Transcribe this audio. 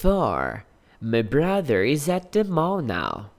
For My brother is at the mall now.